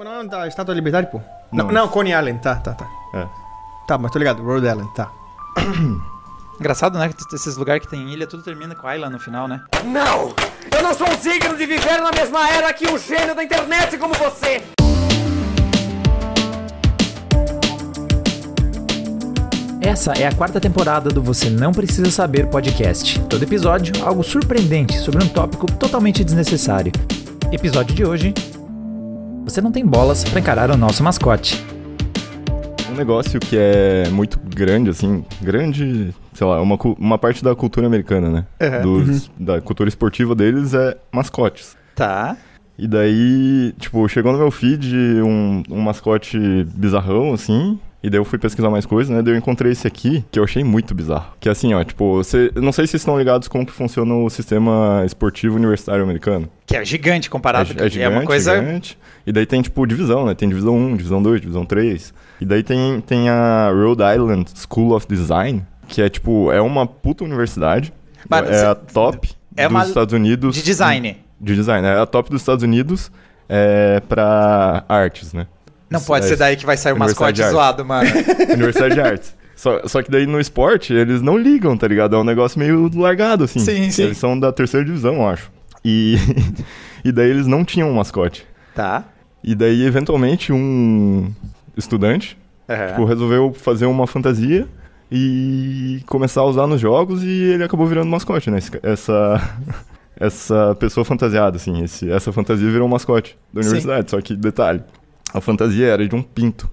Mas não é da Estátua da Liberdade, pô? Não, Não. não, Coney Island, tá, tá, tá. É. Tá, mas tô ligado, Rhode Island, tá. Engraçado, né? que Esses lugares que tem ilha, tudo termina com Island no final, né? Não! Eu não sou digno de viver na mesma era que um gênio da internet como você! Essa é a quarta temporada do Você Não Precisa Saber podcast. Todo episódio, algo surpreendente sobre um tópico totalmente desnecessário. Episódio de hoje: Você não tem bolas para encarar o nosso mascote. Um negócio que é muito grande, assim, grande, sei lá, uma, uma parte da cultura americana, né? Uhum. Dos- Da cultura esportiva deles é mascotes. Tá. E daí, tipo, chegou no meu feed um, um mascote bizarrão, assim. E daí eu fui pesquisar mais coisas, né? Daí eu encontrei esse aqui, que eu achei muito bizarro. Que é assim, ó, tipo, você. Não sei se vocês estão ligados como que funciona o sistema esportivo universitário americano. Que é gigante comparado. É, é gigante, uma coisa. gigante. E daí tem, tipo, divisão, né? Tem divisão 1, divisão 2, divisão 3. E daí tem, tem a Rhode Island School of Design, que é, tipo, é uma puta universidade. Mas é a top é dos Estados Unidos. De design. De design, é a top dos Estados Unidos é, pra artes, né? Não pode É, ser daí que vai sair o mascote zoado, mano. Universidade de Artes. Só, só que daí no esporte eles não ligam, tá ligado? É um negócio meio largado, assim. Sim, sim. Eles são da terceira divisão, eu acho. E, e daí eles não tinham um mascote. tá. E daí, eventualmente, um estudante Aham. tipo, resolveu fazer uma fantasia e começar a usar nos jogos e ele acabou virando mascote, né? Essa, essa pessoa fantasiada, assim. Esse, essa fantasia virou um mascote da Sim. universidade. Só que, detalhe, a fantasia era de um pinto.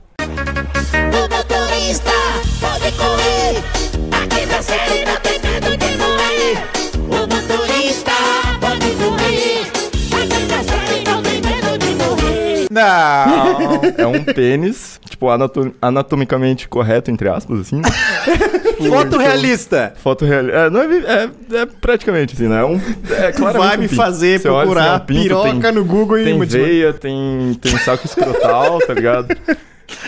Não! É um pênis, tipo, anato- anatomicamente correto, entre aspas, assim. Foto realista. Foto real. É, não é, é, é praticamente assim, né? É, um, é claramente Vai um me pinto. fazer Você olha, assim, procurar é um pinto, piroca tem- no Google e Tem veia, tem, tem saco escrotal, tá ligado?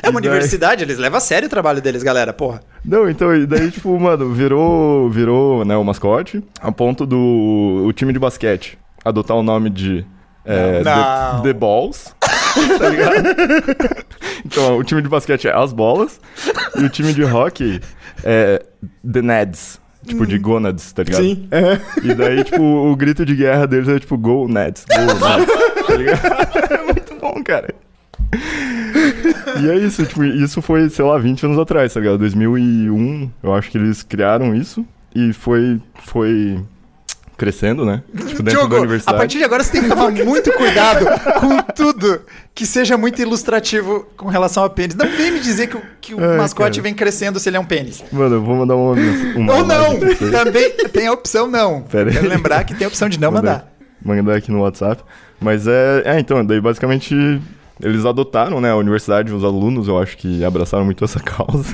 É uma daí- universidade, eles levam a sério o trabalho deles, galera, porra. Não, então, e daí, tipo, mano, virou, virou, né, o mascote, a ponto do o time de basquete adotar o nome de é, Não. The, The Balls, tá ligado? então, o time de basquete é as bolas, e o time de hockey é The Neds, tipo, de gonads, tá ligado? Sim, é. E daí, tipo, o grito de guerra deles é tipo, go Nets, go Nets, tá ligado? É muito bom, cara. E é isso, tipo, isso foi, sei lá, 20 anos atrás, tá ligado? 2001, eu acho que eles criaram isso e foi, foi crescendo, né? Tipo, dentro da Diogo, a universidade. partir de agora você tem que tomar muito cuidado com tudo que seja muito ilustrativo com relação a pênis. Não vem me dizer que o, que o Ai, mascote cara. vem crescendo se ele é um pênis. Mano, eu vou mandar uma, uma Ou não! Também tem a opção não. Pera aí. Quero lembrar que tem a opção de não Mandar- mandar. Mandar aqui no WhatsApp. Mas é, é, então, daí basicamente eles adotaram, né, a universidade, os alunos, eu acho que abraçaram muito essa causa.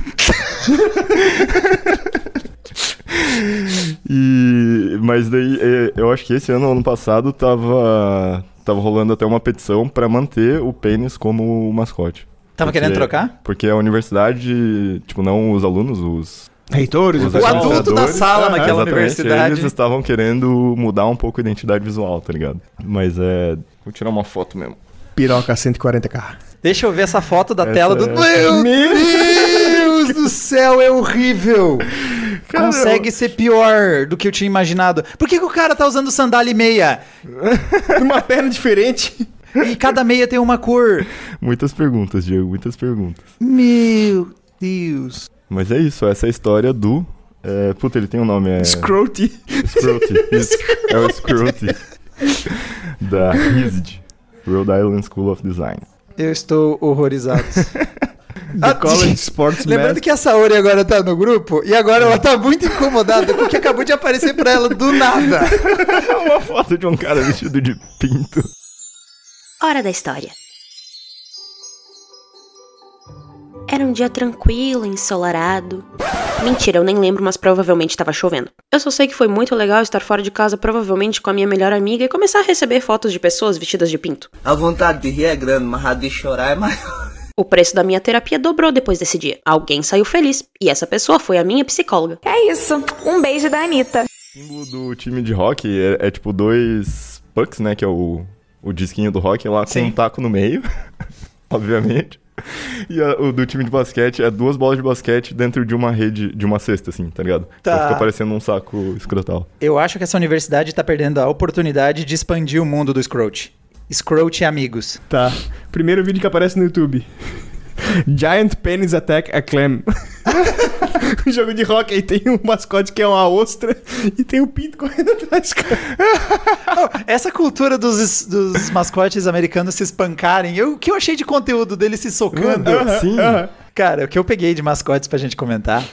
e, mas daí, é, eu acho que esse ano, ano passado, tava, tava rolando até uma petição pra manter o pênis como mascote. Tava Porque- querendo trocar? Porque a universidade, tipo, não os alunos, os Reitores, Os o adulto da sala é, naquela exatamente, universidade. Eles estavam querendo mudar um pouco a identidade visual, tá ligado? Mas é. Vou tirar uma foto mesmo. Piroca 140k. Deixa eu ver essa foto da Essa tela do. é- Meu Deus do céu, é horrível! Cara, Consegue ser pior do que eu tinha imaginado. Por que, que o cara tá usando sandália e meia? Uma perna diferente. E cada meia tem uma cor. Muitas perguntas, Diego, muitas perguntas. Meu Deus. Mas é isso, essa é a história do. É, puta, ele tem um nome, é. Scroty. Scroty. É o Scroty. da RISD, Rhode Island School of Design. Eu estou horrorizado. The College Sports Lembrando que a Saori agora tá no grupo e agora ela tá muito incomodada porque acabou de aparecer pra ela do nada. uma foto de um cara vestido de pinto. Hora da história. Era um dia tranquilo, ensolarado. Mentira, eu nem lembro, mas provavelmente estava chovendo. Eu só sei que foi muito legal estar fora de casa, provavelmente com a minha melhor amiga, e começar a receber fotos de pessoas vestidas de pinto. A vontade de rir é grande, mas a de chorar é maior. O preço da minha terapia dobrou depois desse dia. Alguém saiu feliz, e essa pessoa foi a minha psicóloga. É isso. Um beijo da Anitta. O símbolo do time de hockey é, é tipo dois pucks, né? Que é o, o disquinho do hockey lá com Sim. um taco no meio. obviamente. E a- o do time de basquete é duas bolas de basquete dentro de uma rede, de uma cesta, assim, tá ligado? Tá. Então fica parecendo um saco escrotal. Eu acho que essa universidade tá perdendo a oportunidade de expandir o mundo do Scroat. Scroat e amigos. Tá. Primeiro vídeo que aparece no YouTube. Giant Penis Attack a Clam. um jogo de rock aí tem um mascote que é uma ostra e tem o pinto correndo atrás, cara. Oh, essa cultura dos, dos mascotes americanos se espancarem, eu- o que eu achei de conteúdo deles se socando? Aham, Sim. aham. Cara, o que eu peguei de mascotes pra gente comentar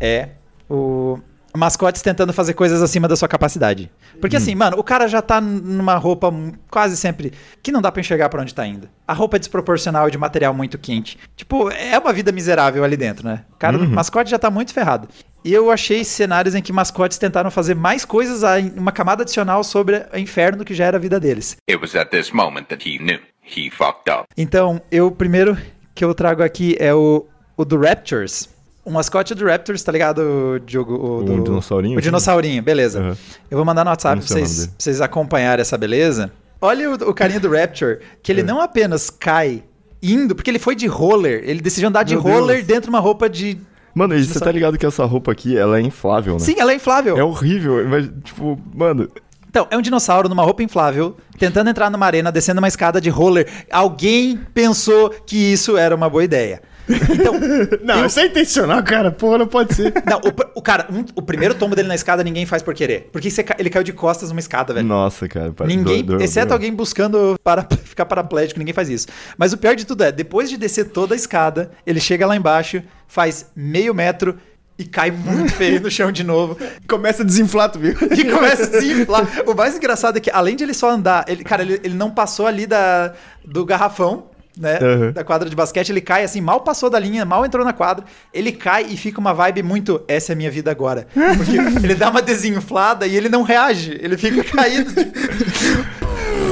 é o mascotes tentando fazer coisas acima da sua capacidade. Porque assim, mano, o cara já tá numa roupa quase sempre que não dá pra enxergar pra onde tá indo. A roupa é desproporcional de material muito quente. Tipo, é uma vida miserável ali dentro, né? O cara, o mascote já tá muito ferrado. E eu achei cenários em que mascotes tentaram fazer mais coisas, uma camada adicional sobre o inferno que já era a vida deles. It was at this moment that he knew he fucked up. Então, eu o primeiro que eu trago aqui é o, o do Raptors. O mascote do Raptors, tá ligado, o Diogo? O, do, dinossaurinho, O dissaurinho, beleza. Aham. Eu vou mandar no WhatsApp Eu pra o vocês, pra vocês acompanharem essa beleza. Olha o, o carinha do Raptor, que É. ele não apenas cai indo, porque ele foi de roller, ele decidiu andar de Meu roller Deus. dentro de uma roupa de... Mano, e você tá ligado que essa roupa aqui, ela é inflável, né? Sim, ela é inflável. É horrível, mas, tipo, mano, Então, é um dinossauro numa roupa inflável, tentando entrar numa arena, descendo uma escada de roller. Alguém pensou que isso era uma boa ideia. Então, Não, isso é intencional, cara. Porra, não pode ser. Não, o, o cara, um- o primeiro tombo dele na escada ninguém faz por querer. Porque ele caiu de costas numa escada, velho. nossa, cara. pa- Ninguém, exceto alguém buscando para, ficar paraplégico, ninguém faz isso. Mas o pior de tudo é, depois de descer toda a escada, ele chega lá embaixo, faz meio metro e cai muito feio no chão de novo. Começa a desinflar, tu viu? E começa a desinflar. O mais engraçado é que, além de ele só andar, ele, cara, ele, ele não passou ali da, do garrafão, né? Uhum. Da quadra de basquete, ele cai assim, mal passou da linha, mal entrou na quadra, ele cai e fica uma vibe muito, essa é a minha vida agora. Porque ele dá uma desinflada e ele não reage, ele fica caído.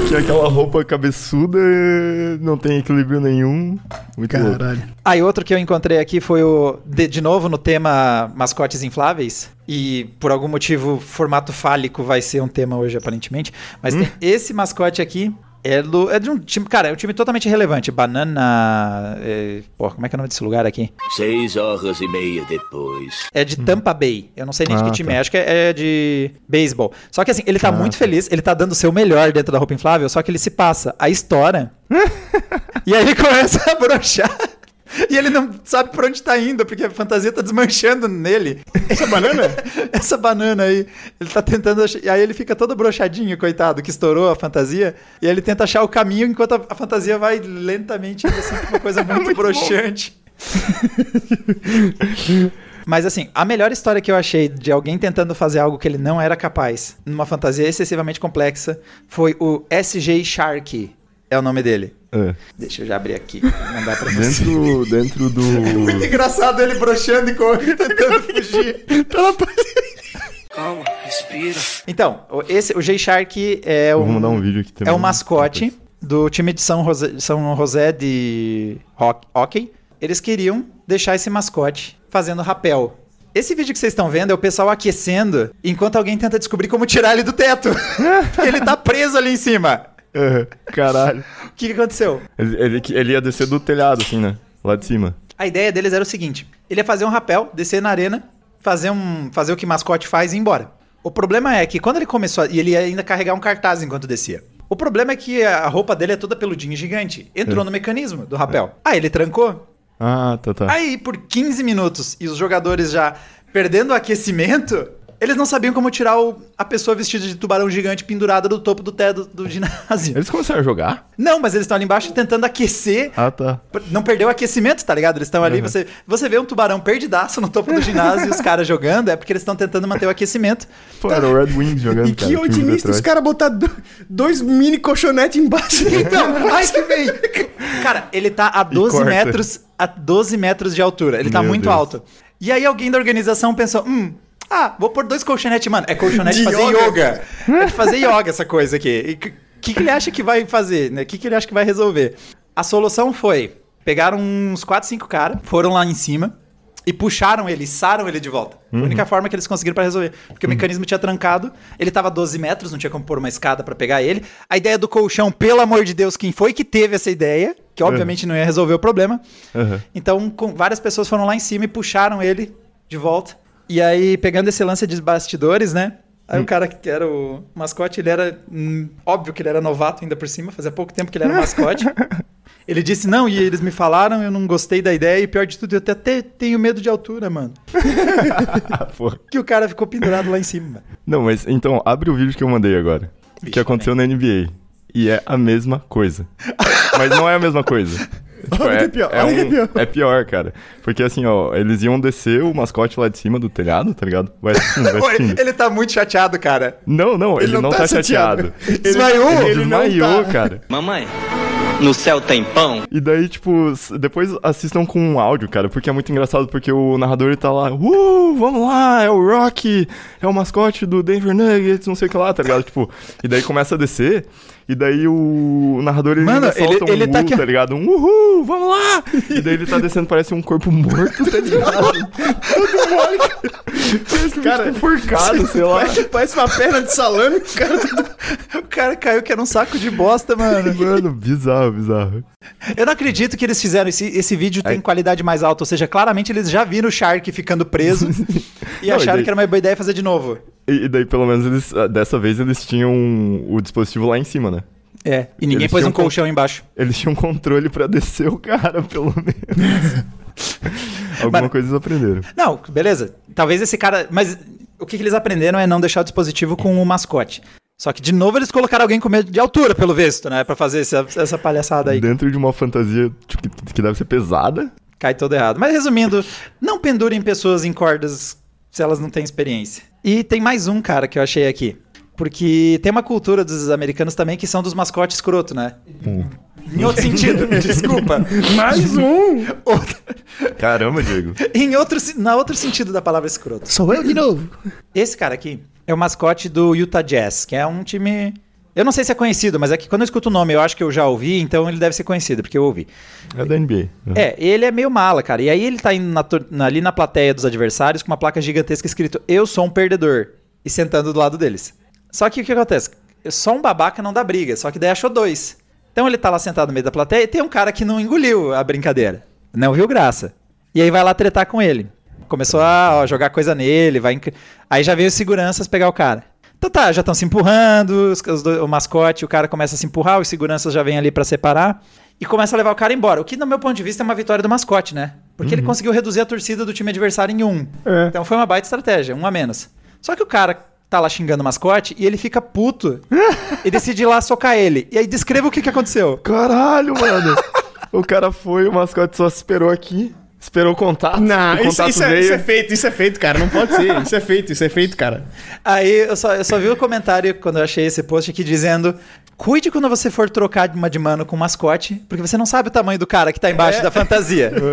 Que é aquela roupa cabeçuda, não tem equilíbrio nenhum. Muito louco. Caralho. Aí outro que eu encontrei aqui foi o, de, de novo no tema mascotes infláveis, e por algum motivo formato fálico vai ser um tema hoje aparentemente, mas tem esse mascote aqui, é, do, é de um time, cara, é um time totalmente relevante, Banana, é, pô, como é que é o nome desse lugar aqui? Seis horas e meia depois. É de Tampa Bay, eu não sei nem de Ah, que time tá. é, acho que é, é de beisebol. Só que assim, ele tá muito feliz, ele tá dando o seu melhor dentro da roupa inflável, só que ele se passa a estoura, e aí ele começa a brochar. E ele não sabe por onde tá indo, porque a fantasia tá desmanchando nele. Essa banana? Essa banana aí. Ele tá tentando. ach- E aí ele fica todo brochadinho, coitado, que estourou a fantasia. E aí ele tenta achar o caminho enquanto a, fantasia vai lentamente assim, pra uma coisa muito, broxante. Mas assim, a melhor história que eu achei de alguém tentando fazer algo que ele não era capaz, numa fantasia excessivamente complexa, foi o SG Shark. É o nome dele. É. Deixa eu já abrir aqui. pra Mandar pra você. Dentro, dentro do. Muito engraçado ele broxando e correndo, tentando fugir. Calma, respira. Então, o- esse, o J-Shark é Eu um, vou mandar um vídeo aqui também. é um mascote do time de São José, São José de Hoc- Hockey. Eles queriam deixar esse mascote fazendo rapel. Esse vídeo que vocês estão vendo é o pessoal aquecendo enquanto alguém tenta descobrir como tirar ele do teto. Porque ele tá preso ali em cima. É, caralho. O que, que aconteceu? Ele, ele, ele ia descer do telhado, assim, né? Lá de cima. A ideia deles era o seguinte: ele ia fazer um rapel, descer na arena, fazer, um, fazer o que mascote faz e ir embora. O problema é que quando ele começou. a- E ele ia ainda carregar um cartaz enquanto descia. O problema é que a roupa dele é toda peludinha e gigante. Entrou no mecanismo do rapel. Aí ele trancou. Ah, tá, tá. Aí, por 15 minutos, e os jogadores já perdendo o aquecimento, eles não sabiam como tirar o- a pessoa vestida de tubarão gigante pendurada do topo do teto do, do ginásio. Eles começaram a jogar? Não, mas eles estão ali embaixo tentando aquecer Ah, tá. não perdeu o aquecimento, tá ligado? Eles estão ali, você, você vê um tubarão perdidaço no topo do ginásio e os caras jogando, é porque eles estão tentando manter o aquecimento. Pô, era o Red Wings jogando, E cara. que otimista os caras botaram do- dois mini colchonetes embaixo. Então, aí que vem. Cara, ele tá a 12 corta. metros, a 12 metros de altura. Ele tá Meu muito Deus. alto. E aí alguém da organização pensou, hum, ah, vou pôr dois colchonetes, mano. É colchonete De fazer yoga. yoga. É de fazer yoga essa coisa aqui. O que, que, ele acha que vai fazer, né? O que, que ele acha que vai resolver? A solução foi, pegaram uns 4, 5 caras, foram lá em cima e puxaram ele, içaram ele de volta. Foi a única forma que eles conseguiram pra resolver. Porque o mecanismo tinha trancado, ele tava a 12 metros, não tinha como pôr uma escada pra pegar ele. A ideia do colchão, pelo amor de Deus, quem foi que teve essa ideia? que obviamente não ia resolver o problema. Aham. Então, com, várias pessoas foram lá em cima e puxaram ele de volta. E aí, pegando esse lance de bastidores, né? Aí o cara que era o mascote, ele era. hum, óbvio que ele era novato ainda por cima, fazia pouco tempo que ele era mascote. ele disse, não, e eles me falaram, eu não gostei da ideia, e pior de tudo, eu até, até tenho medo de altura, mano. Que o cara ficou pendurado lá em cima. Não, mas então, abre o vídeo que eu mandei agora. que aconteceu na NBA. E é a mesma coisa. mas não é a mesma coisa. Tipo, Olha é, que pior, é olha que um- pior. é pior, cara. Porque assim, ó, eles iam descer o mascote lá de cima do telhado, tá ligado? Vai vai ele tá muito chateado, cara. Não, não, ele, não, tá, chateado. Ele- Desmaiou? Ele Ele não desmaiou, tá. cara. Mamãe, no céu tem pão? E daí, tipo, depois assistam com um áudio, cara, porque é muito engraçado, porque o narrador ele tá lá, uh, vamos lá, é o Rock, é o mascote do Denver Nuggets, não sei o que lá, tá ligado? Tipo, e daí começa a descer, e daí o narrador ele Mano, solta ele- ele um tá aqui- tá ligado? Um uhul, vamos lá! E daí ele tá descendo, parece um corpo morto, tá ligado? Todo mole, cara. Cara, enforcado, sei lá. Parece, uma perna de salame, o cara O cara caiu que era um saco de bosta, mano. Mano, bizarro, bizarro. Eu não acredito que eles fizeram esse, esse vídeo tem qualidade mais alta, ou seja, claramente eles já viram o Shark ficando preso e Não, e acharam daí- que era uma boa ideia fazer de novo. E, daí, pelo menos, eles, ah, dessa vez eles tinham o dispositivo lá em cima, né? É, e ninguém Eles pôs um colchão embaixo. Eles tinham controle pra descer o cara, pelo menos. Alguma Mas- coisa eles aprenderam. Não, beleza. Talvez esse cara. Mas o que, que eles aprenderam é não deixar o dispositivo com o mascote. Só que, de novo, eles colocaram alguém com medo de altura, pelo visto, né? Pra fazer essa, essa palhaçada aí. Dentro de uma fantasia tipo, que, que deve ser pesada. Cai todo errado. Mas resumindo, não pendurem pessoas em cordas se elas não têm experiência. E tem mais um cara que eu achei aqui. Porque tem uma cultura dos americanos também que são dos mascotes escroto, né? Em outro sentido, desculpa. Mais um! Caramba, Diego. Em outro, se- na outro sentido da palavra escroto. Sou eu de novo. Esse cara aqui é o mascote do Utah Jazz, que é um time. Eu não sei se é conhecido, mas é que quando eu escuto o nome eu acho que eu já ouvi, então ele deve ser conhecido, porque eu ouvi. É da NBA. É, ele é meio mala, cara. E aí ele tá indo na ali na plateia dos adversários com uma placa gigantesca escrito Eu sou um perdedor. E sentando do lado deles. Só que o que acontece? Só um babaca não dá briga, só que daí achou dois. Então ele tá lá sentado no meio da plateia e tem um cara que não engoliu a brincadeira. Não viu graça. E aí vai lá tretar com ele. Começou a ó, jogar coisa nele, vai. Aí já veio os seguranças pegar o cara. Então tá, já estão se empurrando, os- os dois- o mascote, o cara começa a se empurrar, os seguranças já vêm ali pra separar e começa a levar o cara embora. O que, no meu ponto de vista, é uma vitória do mascote, né? Porque ele conseguiu reduzir a torcida do time adversário em um. É. Então foi uma baita estratégia, um a menos. Só que o cara tá lá xingando o mascote e ele fica puto e decide ir lá socar ele. E aí descreva o que, que aconteceu. Caralho, mano. o cara foi, o mascote só esperou aqui. Esperou o contato. Não, o isso, contato isso é, veio. isso é feito, isso é feito, cara. Não pode ser. Isso é feito, isso é feito, cara. Aí eu só, eu só vi o comentário quando eu achei esse post aqui dizendo: Cuide quando você for trocar de uma de mano com um mascote, porque você não sabe o tamanho do cara que tá embaixo da fantasia.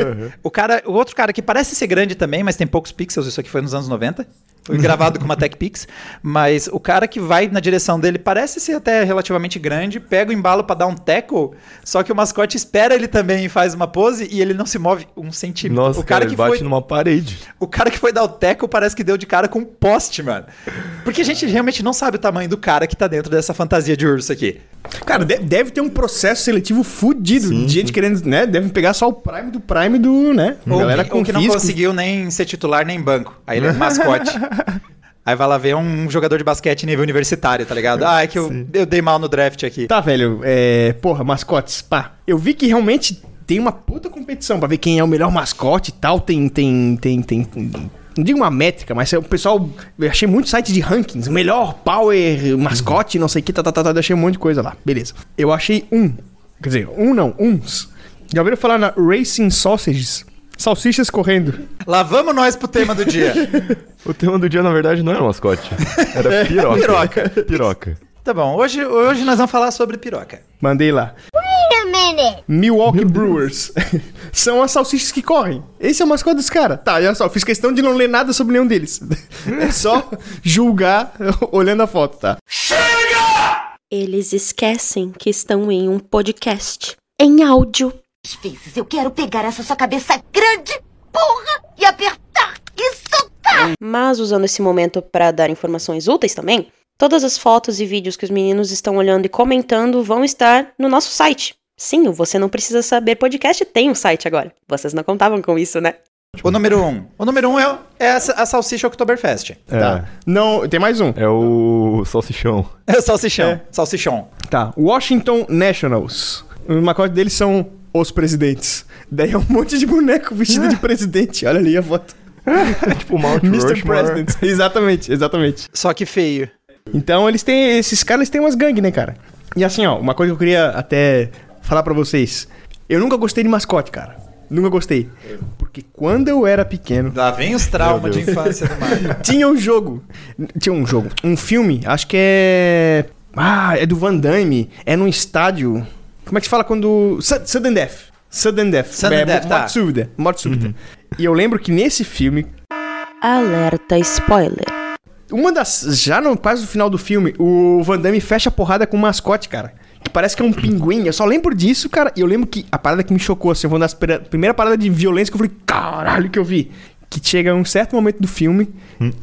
O cara, o outro cara que parece ser grande também, mas tem poucos pixels, isso aqui foi nos anos 90. Foi gravado com uma Tech Pix, mas o cara que vai na direção dele parece ser até relativamente grande, pega o embalo pra dar um tackle, só que o mascote espera ele também e faz uma pose e ele não se move um centímetro. Nossa, o cara, cara, ele que bate foi numa parede. o cara que foi dar o teco parece que deu de cara com um poste, mano. Porque a gente realmente não sabe o tamanho do cara que tá dentro dessa fantasia de urso aqui. Cara, de- deve ter um processo seletivo fudido. Sim, de gente querendo, né? Devem pegar só o prime do prime do, né? Ou, Galera que, com ou que não físico. conseguiu nem ser titular nem banco. Aí ele é mascote. Aí vai lá ver um jogador de basquete nível universitário, tá ligado? Ah, é que eu, eu dei mal no draft aqui. Tá, velho. É, porra, mascotes. Pá. Eu vi que realmente tem uma puta competição pra ver quem é o melhor mascote e tal. Tem, tem, tem, tem. Não digo uma métrica, mas o pessoal. Eu achei muito site de rankings. O melhor power, mascote, não sei o que, tá, tá, tá, tá. Achei um monte de coisa lá. Beleza. Eu achei um. Quer dizer, um não, uns. Já ouviram falar na Racing Sausages? Salsichas correndo. Lá vamos nós pro tema do dia. O tema do dia, na verdade, não era mascote. Era piroca. Piroca. Piroca. tá bom, hoje, hoje nós vamos falar sobre piroca. Mandei lá. Wait a minute. Milwaukee Brewers. São as salsichas que correm. Esse é o mascote dos caras. Tá, olha só, fiz questão de não ler nada sobre nenhum deles. É só julgar olhando a foto, tá? Eles esquecem que estão em um podcast. Em áudio. Às vezes eu quero pegar essa sua cabeça grande, porra, e apertar e soltar. Mas usando esse momento para dar informações úteis também, todas as fotos e vídeos que os meninos estão olhando e comentando vão estar no nosso site, Sim, o Você Não Precisa Saber podcast tem um site agora. Vocês não contavam com isso, né? O número um. O número um é, é a, a Salsicha Oktoberfest. É, Tá. Não, tem mais um. é o salsichão. É o Salsichão. Salsichão. Tá. Washington Nationals. O mascote deles são os presidentes. Daí é um monte de boneco vestido de presidente. Olha ali a foto. É tipo o Mount Mr. President. Exatamente, exatamente. Só que feio. Então eles têm. Esses caras têm umas gangues, né, cara? E assim, ó, uma coisa que eu queria até falar pra vocês. Eu nunca gostei de mascote, cara. Nunca gostei. Porque quando eu era pequeno, Lá vem os traumas de infância do Mario. tinha um jogo. Tinha um jogo. Um filme, acho que é. Ah, é do Van Damme. É num estádio. Como é que se fala quando. Su- Sudden Death. Sudden Death. Sudden é, Death, tá. Morte súbita. Morte súbita. E eu lembro que nesse filme, Alerta spoiler. uma das. Já no quase no final do filme, o Van Damme fecha a porrada com um mascote, cara. Que parece que é um pinguim. Eu só lembro disso, cara. E eu lembro que a parada que me chocou, assim, foi uma das primeira parada de violência que eu falei, caralho, que eu vi. Que chega um certo momento do filme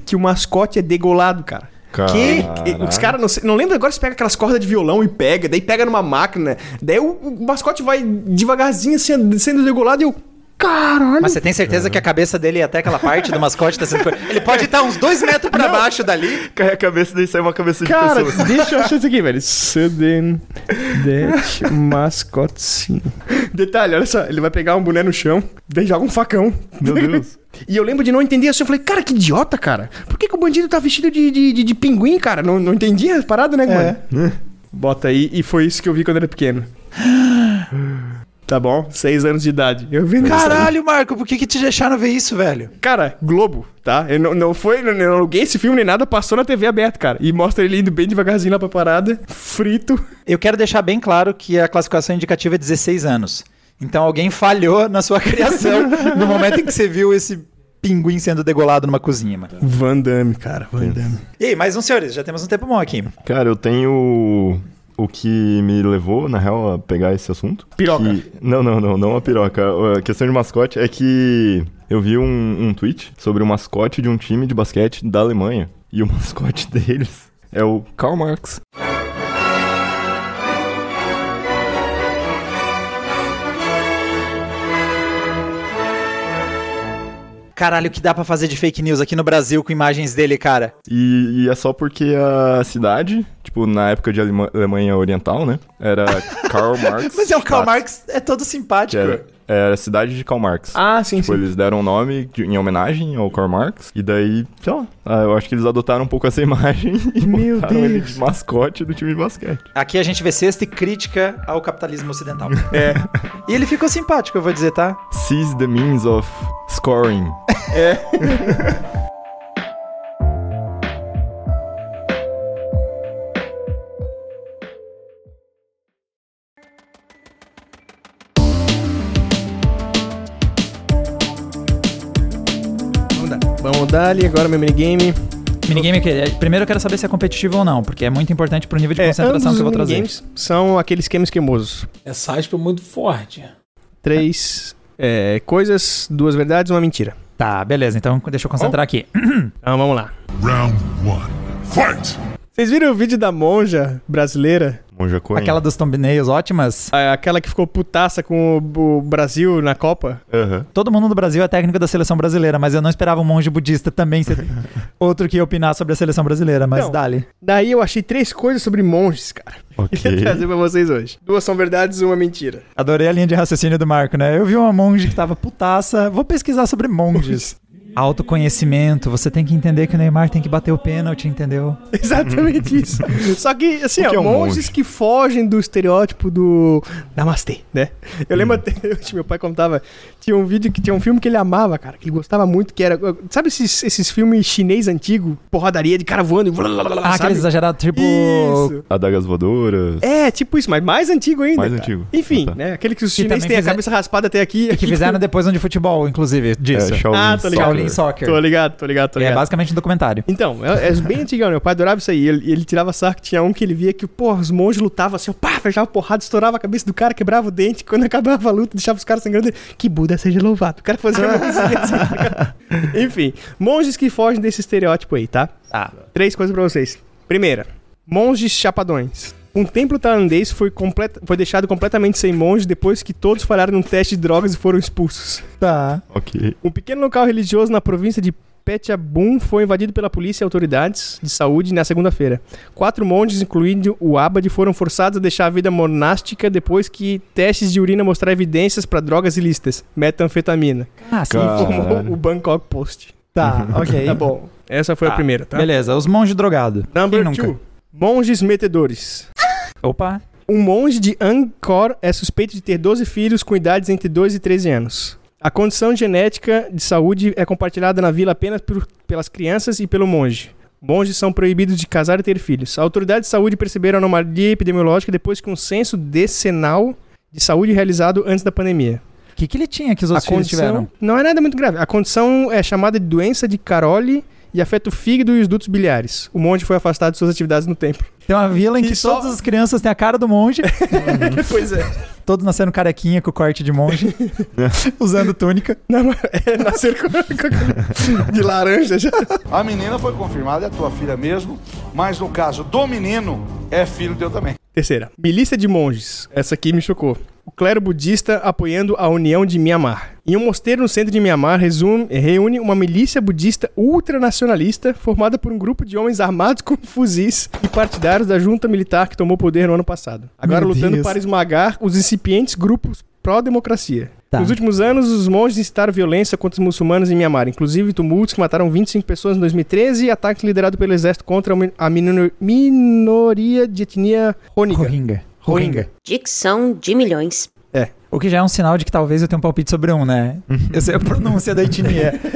que o mascote é degolado, cara. Que? Caralho. Os caras, não, não lembro agora se pega aquelas cordas de violão e pega, daí pega numa máquina, daí o, o mascote vai devagarzinho assim, sendo degolado e eu. Caralho! Mas você tem certeza que a cabeça dele é até aquela parte do mascote tá sendo... Ele pode estar uns dois metros pra baixo dali. Cai a cabeça, daí sai uma cabeça de Cara, pessoa. deixa eu achar isso aqui, velho. Sudden Death Mascotinho. Detalhe, olha só. Ele vai pegar um boné no chão, daí joga um facão. Meu Deus. E eu lembro de não entender assim. Eu falei, cara, que idiota, cara. Por que, que o bandido tá vestido de, de, de, de pinguim, cara? Não, não entendi a parada, né, mano? Bota aí. E foi isso que eu vi quando era pequeno. Tá bom? Seis anos de idade. Eu vi Caralho, Marco, por que que te deixaram ver isso, velho? Cara, Globo, tá? Eu não, não foi, não, não aluguei esse filme nem nada, passou na TV aberta, cara. E mostra ele indo bem devagarzinho lá pra parada, frito. Eu quero deixar bem claro que a classificação indicativa é 16 anos. Então alguém falhou na sua criação no momento em que você viu esse pinguim sendo degolado numa cozinha, mano. Van Damme, cara, Van Damme. E aí, mais um, senhores, já temos um tempo bom aqui. Cara, eu tenho o que me levou, na real, a pegar esse assunto. Piroca. Que- Não, não, não, não a piroca. A questão de mascote é que eu vi um, um tweet sobre o mascote de um time de basquete da Alemanha. E o mascote deles é o Karl Marx. Caralho, o que dá pra fazer de fake news aqui no Brasil com imagens dele, cara? E, e é só porque a cidade, tipo, na época de Alema- Alemanha Oriental, né? Era Karl Marx. Mas é o Karl Marx, é todo simpático. Era, era a cidade de Karl Marx. Ah, sim, Tipo, sim. eles deram o nome de- em homenagem ao Karl Marx. E daí, sei lá, ah, eu acho que eles adotaram um pouco essa imagem e Meu botaram ele Deus. de mascote do time de basquete. Aqui a gente vê sexta e crítica ao capitalismo ocidental. É. E ele ficou simpático, eu vou dizer, tá? Seize the means of scoring. Vamos dar. Vamos dar ali agora meu minigame. Minigame é que Primeiro eu quero saber se é competitivo ou não, porque é muito importante pro nível de É, concentração ambos que eu vou trazer. minigames são aqueles esquema aspa é muito forte. Três é, coisas, duas verdades, uma mentira. Tá, beleza. Então deixa eu concentrar aqui. Então vamos lá. Round one. Fight! Vocês viram o vídeo da monja brasileira? Monja Coen. Aquela dos thumbnails ótimas. A- Aquela que ficou putaça com o, o Brasil na Copa? Aham. Todo mundo do Brasil é técnico da seleção brasileira, mas eu não esperava um monge budista também ser outro que ia opinar sobre a seleção brasileira, mas Não. dali. Daí eu achei três coisas sobre monges, cara. Ok. Queria trazer pra vocês hoje. Duas são verdades e uma mentira. Adorei a linha de raciocínio do Marco, né? Eu vi uma monge que tava putaça, vou pesquisar sobre monges. Autoconhecimento, você tem que entender que o Neymar tem que bater o pênalti, entendeu? Exatamente isso. Só que, assim, O que ó, é um monges monge? que fogem do estereótipo do Namastê, né? Eu lembro até, hoje meu pai contava, tinha um vídeo que tinha um filme que ele amava, cara, que ele gostava muito, que era, sabe esses, esses filmes chinês antigos, porradaria de cara voando e blá, blá, blá, blá, Ah, sabe? aqueles exagerados, tipo. Isso. Adagas voadoras. É, tipo isso, mas mais antigo ainda. Mais cara. antigo. Enfim, Ah, tá. né? Aquele que os Que chineses têm a fizer- cabeça raspada até aqui. Que aqui fizeram depois um de futebol, inclusive, disso. É, Shaolin Ah, tô ligado. Shaolin Soccer. Tô ligado, tô ligado, tô É ligado. basicamente um documentário. Então, é, é bem antigão, meu pai adorava isso aí. Ele, ele tirava sarro que tinha um que ele via que, pô, os monges lutavam assim, ó, pá, fechava porrada, estourava a cabeça do cara, quebrava o dente. Quando acabava a luta, deixava os caras sangrando. Que Buda seja louvado. O cara fazia uma coisinha assim, tá? Enfim, monges que fogem desse estereótipo aí, tá? Tá. Três coisas pra vocês. Primeira, monges chapadões. Um templo tailandês foi, completa- foi deixado completamente sem monge depois que todos falharam num teste de drogas e foram expulsos. Tá. Ok. Um pequeno local religioso na província de Phetchabun foi invadido pela polícia e autoridades de saúde na segunda-feira. Quatro monges, incluindo o Abad, foram forçados a deixar a vida monástica depois que testes de urina mostraram evidências para drogas ilícitas, metanfetamina. Ah, sim. Informou o Bangkok Post. Tá, ok. Tá bom. Essa foi a Tá, primeira, tá? Beleza, os monges drogados. Number Quem nunca? two. Monges metedores. Opa. Um monge de Angkor é suspeito de ter 12 filhos com idades entre 2 e 13 anos. A condição genética de saúde é compartilhada na vila apenas por- pelas crianças e pelo monge. Monges são proibidos de casar e ter filhos. A autoridade de saúde perceberam a anomalia epidemiológica depois que um censo decenal de saúde realizado antes da pandemia. O que, que ele tinha que os outros a condição tiveram? não é nada muito grave. A condição é chamada de doença de Caroli e afeta o fígado e os dutos biliares. O monge foi afastado de suas atividades no templo. Tem uma vila em que só- todas as crianças têm a cara do monge, pois é. todos nascendo carequinha com corte de monge, usando túnica. Não, é nascer com, com- de laranja já. A menina foi confirmada, é tua filha mesmo, mas no caso do menino, é filho teu também. Terceira. Milícia de monges. Essa aqui me chocou. O clero budista apoiando a União de Mianmar. Em um mosteiro no centro de Mianmar, resume- reúne uma milícia budista ultranacionalista formada por um grupo de homens armados com fuzis e partidários da junta militar que tomou poder no ano passado. Agora Meu lutando Deus. para esmagar os incipientes grupos pró-democracia. Tá. Nos últimos anos, os monges incitaram violência contra os muçulmanos em Mianmar, inclusive tumultos que mataram 25 pessoas em 2013 e ataques liderados pelo exército contra a min- a minor- minoria de etnia Rohingya. Rohingya. Rohingya. Dicção de milhões. É. O que já é um sinal de que talvez eu tenha um palpite sobre um, né? Eu sei a pronúncia da etnia.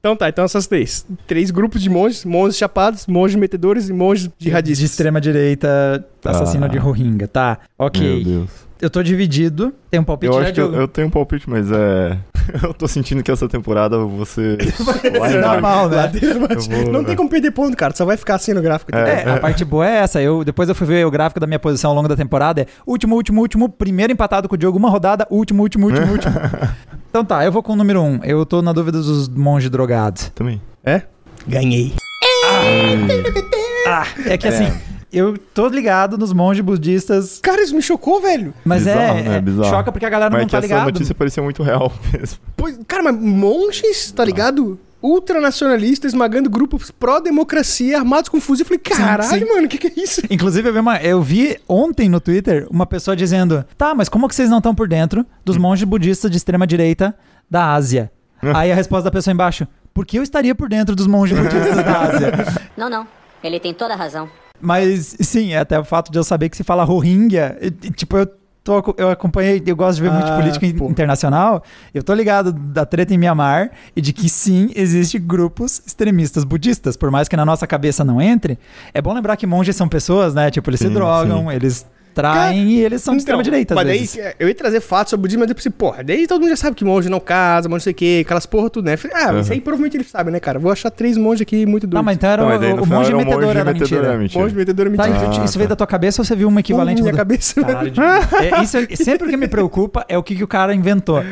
Então tá, então essas três. Três grupos de monges, monges chapados, monges metedores e monges De jihadistas. extrema direita, assassino Ah. de Rohingya. Tá, ok. Meu Deus. Eu tô dividido. Tem um palpite Eu já, acho que eu, eu tenho um palpite, mas é. eu tô sentindo que essa temporada você. É normal, né? Ladeira vou- Não tem como perder ponto, cara. Só vai ficar assim no gráfico. É, a parte boa é essa. Eu, depois eu fui ver o gráfico da minha posição ao longo da temporada. É último, último, último, primeiro empatado com o Diogo, uma rodada, último, último, último, último. Então tá, eu vou com o número um. Eu tô na dúvida dos monges drogados. Também. É? Ganhei. Ah, é que assim, eu tô ligado nos monges budistas, Cara, isso me chocou, velho. mas Bizarro, é, né? é- Bizarro. choca porque a galera Mas não é que tá essa ligado. notícia parecia muito real mesmo. Pois, cara, mas monges, tá ligado? Ultranacionalistas esmagando grupos pró-democracia armados com fuzil. Eu falei, caralho, sim. mano, o que, que é isso? Inclusive, eu vi, uma- eu vi ontem no Twitter uma pessoa dizendo: Tá, mas como que vocês não estão por dentro dos monges budistas de extrema direita da Ásia? Aí a resposta da pessoa embaixo: Por que eu estaria por dentro dos monges budistas da Ásia? Não, não. Ele tem toda a razão. Mas sim, até o fato de eu saber que se fala Rohingya, e- e, tipo, eu, tô, eu acompanhei, eu gosto de ver muito Ah, política in- pô. internacional, eu tô ligado da treta em Mianmar e de que sim, existe grupos extremistas budistas, por mais que na nossa cabeça não entre, é bom lembrar que monges são pessoas, né? Tipo, eles se Sim, drogam, sim. eles traem e eles são de extrema direita, às Então, Mas vezes. daí, eu ia trazer fatos sobre budismo, mas eu pensei, porra, daí todo mundo já sabe que monge não casa, monge não sei o quê, aquelas porra tudo, né? Falei, ah, isso aí provavelmente ele sabe, né, cara? Vou achar três monges aqui muito doidos. Não, mas então era Não, o, mas daí o, o monge era um metedor era mentira. é mentira. Monge metedor é Tá, mentira. então, isso veio da tua cabeça ou você viu uma equivalente? Uh, minha do- cabeça. Caralho, de- é, isso é- sempre o que me preocupa é o que, que o cara inventou.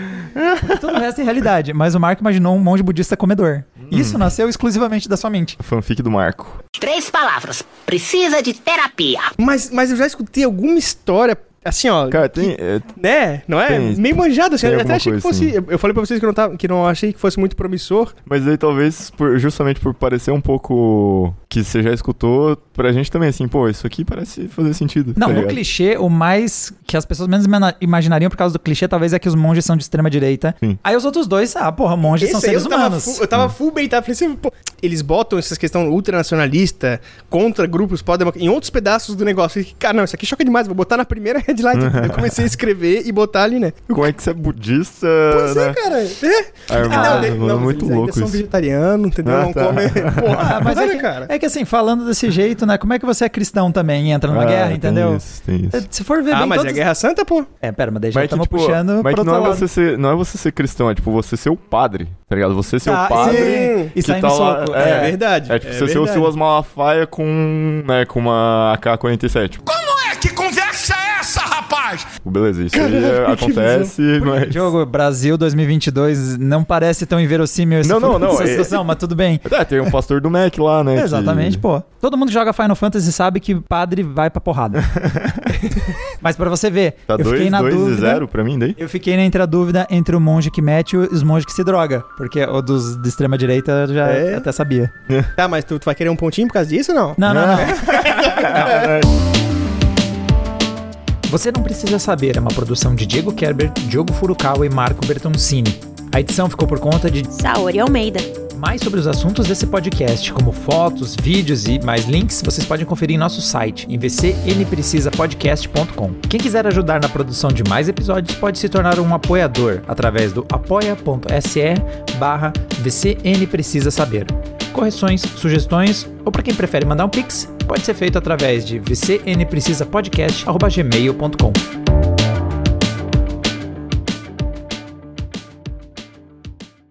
Todo o resto é realidade. Mas o Marco imaginou um monge budista comedor. Isso nasceu exclusivamente da sua mente. Fanfic do Marco. Três palavras. Precisa de terapia. Mas, mas eu já escutei alguma história, assim, ó. Cara, tem. é, Né? Não é? Tem- Meio manjado, assim. Eu até achei que fosse. sim. Eu falei pra vocês que eu não, tava, que não achei que fosse muito promissor. Mas aí talvez, por- justamente por parecer um pouco que você já escutou, pra gente também, assim, pô, isso aqui parece fazer sentido. Não, tá no ligado? clichê, o mais que as pessoas menos imaginariam por causa do clichê, talvez é que os monges são de extrema direita. Sim. Aí os outros dois, ah, porra, monges são Esse aí seres eu tava, humanos. full, eu tava full baitado. Falei assim, pô, eles botam essas questões ultranacionalista contra grupos podem em outros pedaços do negócio. Cara, não, isso aqui choca demais. Vou botar na primeira headline. eu comecei a escrever e botar ali, né? Como é que você é budista? Pois é, né? cara. É. Ah, irmão, não, mano, não, mas muito louco são vegetarianos, entendeu? Ah, não tá. comem. Porra, Ah, mas é que, cara. é que assim, falando desse jeito, né? Como é que você é cristão também e entra numa Ah, guerra, tem entendeu? isso, tem isso. É, Se for ver Ah, bem mas todos... é Guerra Santa, pô. É, pera, mas daí já estamos tipo, puxando mas pro que outro não é, lado. você ser, não é você ser cristão, é tipo você ser o padre, tá ligado? Você ser Tá, o padre sim, e que sair tá lá... soco. É, verdade. É tipo é você ser o verdade. Silas Malafaia com, né, com uma AK-47. Como é? Que conversa é demais! Beleza, isso aí é, acontece, mas... Jogo Brasil 2022 não parece tão inverossímil essa, Não, não, não, essa é- situação, mas tudo bem. É, tem um pastor do Mac lá, né? que- Exatamente, pô. Todo mundo que joga Final Fantasy sabe que padre vai pra porrada. Mas pra você ver, Tá eu fiquei 2 na e dúvida. 0 pra mim daí? Eu fiquei entre a dúvida entre o monge que mete e os monges que se droga. Porque o dos de extrema direita eu já É? até sabia. Tá, mas tu, tu vai querer um pontinho por causa disso ou não? Não, não, não. Você não precisa saber é uma produção de Diego Kerber, Diogo Furukawa e Marco Bertoncini. A edição ficou por conta de Saori Almeida. Mais sobre os assuntos desse podcast, como fotos, vídeos e mais links, vocês podem conferir em nosso site, em vcnprecisapodcast.com. Quem quiser ajudar na produção de mais episódios pode se tornar um apoiador através do apoia.se barra vcnprecisa saber. Correções, sugestões ou para quem prefere mandar um pix, pode ser feito através de vcnprecisapodcast.gmail.com.